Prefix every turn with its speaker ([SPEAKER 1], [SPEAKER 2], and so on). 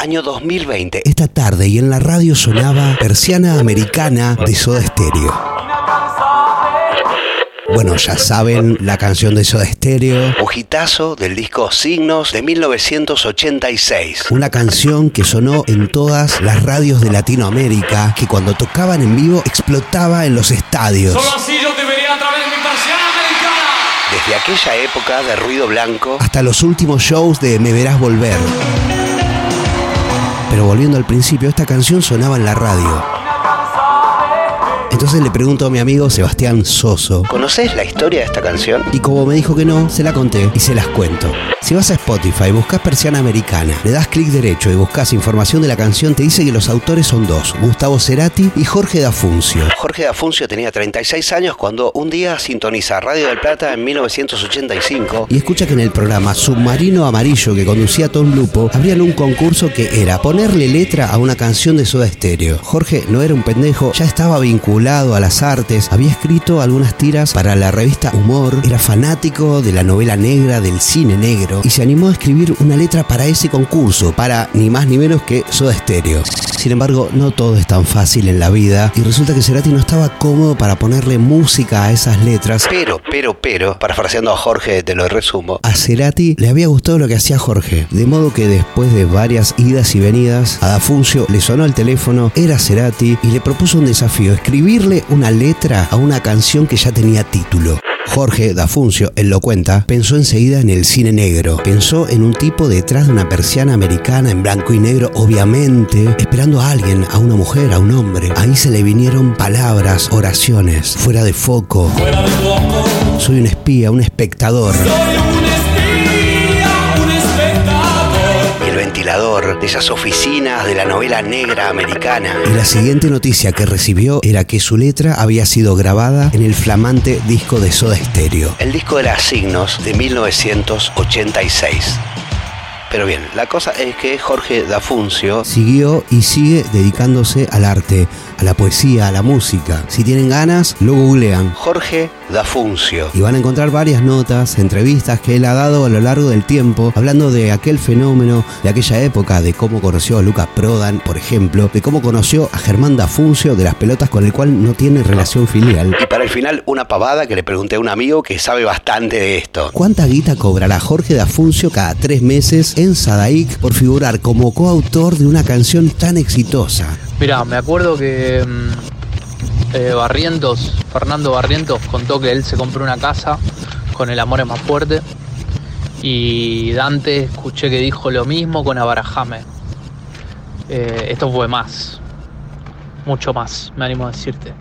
[SPEAKER 1] Año 2020. Esta tarde y en la radio sonaba Persiana Americana de Soda Stereo. Bueno, ya saben la canción de Soda Stereo. Ojitazo del disco Signos de 1986. Una canción que sonó en todas las radios de Latinoamérica, que cuando tocaban en vivo explotaba en los estadios.
[SPEAKER 2] Solo así yo te vería a través de mi persiana americana.
[SPEAKER 1] Desde aquella época de ruido blanco hasta los últimos shows de Me Verás Volver. Pero volviendo al principio, esta canción sonaba en la radio. Entonces le pregunto a mi amigo Sebastián Soso, ¿conoces la historia de esta canción? Y como me dijo que no, se la conté y se las cuento. Si vas a Spotify, buscas Persiana Americana, le das clic derecho y buscas información de la canción, te dice que los autores son dos, Gustavo Cerati y Jorge Dafuncio. Jorge Dafuncio tenía 36 años cuando un día sintoniza Radio del Plata en 1985 y escucha que en el programa Submarino Amarillo que conducía Tom Lupo, habrían un concurso que era ponerle letra a una canción de Soda Stereo. Jorge no era un pendejo, ya estaba vinculado a las artes, había escrito algunas tiras para la revista Humor, era fanático de la novela negra, del cine negro y se animó a escribir una letra para ese concurso, para ni más ni menos que Soda Stereo. Sin embargo, no todo es tan fácil en la vida y resulta que Cerati no estaba cómodo para ponerle música a esas letras. Pero, pero, pero, parafraseando a Jorge, te lo resumo, a Cerati le había gustado lo que hacía Jorge, de modo que después de varias idas y venidas, a Dafuncio le sonó el teléfono, era Cerati y le propuso un desafío, escribirle una letra a una canción que ya tenía título. Jorge Dafuncio, él lo cuenta, pensó enseguida en el cine negro. Pensó en un tipo detrás de una persiana americana en blanco y negro, obviamente, esperando a alguien, a una mujer, a un hombre. Ahí se le vinieron palabras, oraciones, fuera de foco.
[SPEAKER 2] Fuera de amor.
[SPEAKER 1] Soy un espía, un espectador.
[SPEAKER 2] Soy un
[SPEAKER 1] de esas oficinas de la novela negra americana. Y la siguiente noticia que recibió era que su letra había sido grabada en el flamante disco de Soda Stereo. El disco era Signos de 1986. Pero bien, la cosa es que Jorge Dafuncio siguió y sigue dedicándose al arte, a la poesía, a la música. Si tienen ganas, lo googlean. Jorge Dafuncio. Y van a encontrar varias notas, entrevistas que él ha dado a lo largo del tiempo, hablando de aquel fenómeno, de aquella época, de cómo conoció a Lucas Prodan, por ejemplo, de cómo conoció a Germán Dafuncio, de las pelotas con el cual no tiene relación filial. Y para el final, una pavada que le pregunté a un amigo que sabe bastante de esto. ¿Cuánta guita cobrará Jorge Dafuncio cada tres meses en Sadaic por figurar como coautor de una canción tan exitosa?
[SPEAKER 3] Mira, me acuerdo que mm, eh, Barrientos, Fernando Barrientos contó que él se compró una casa con El amor es más fuerte. Y Dante escuché que dijo lo mismo con Abarajame. Eh, esto fue más, mucho más, me animo a decirte.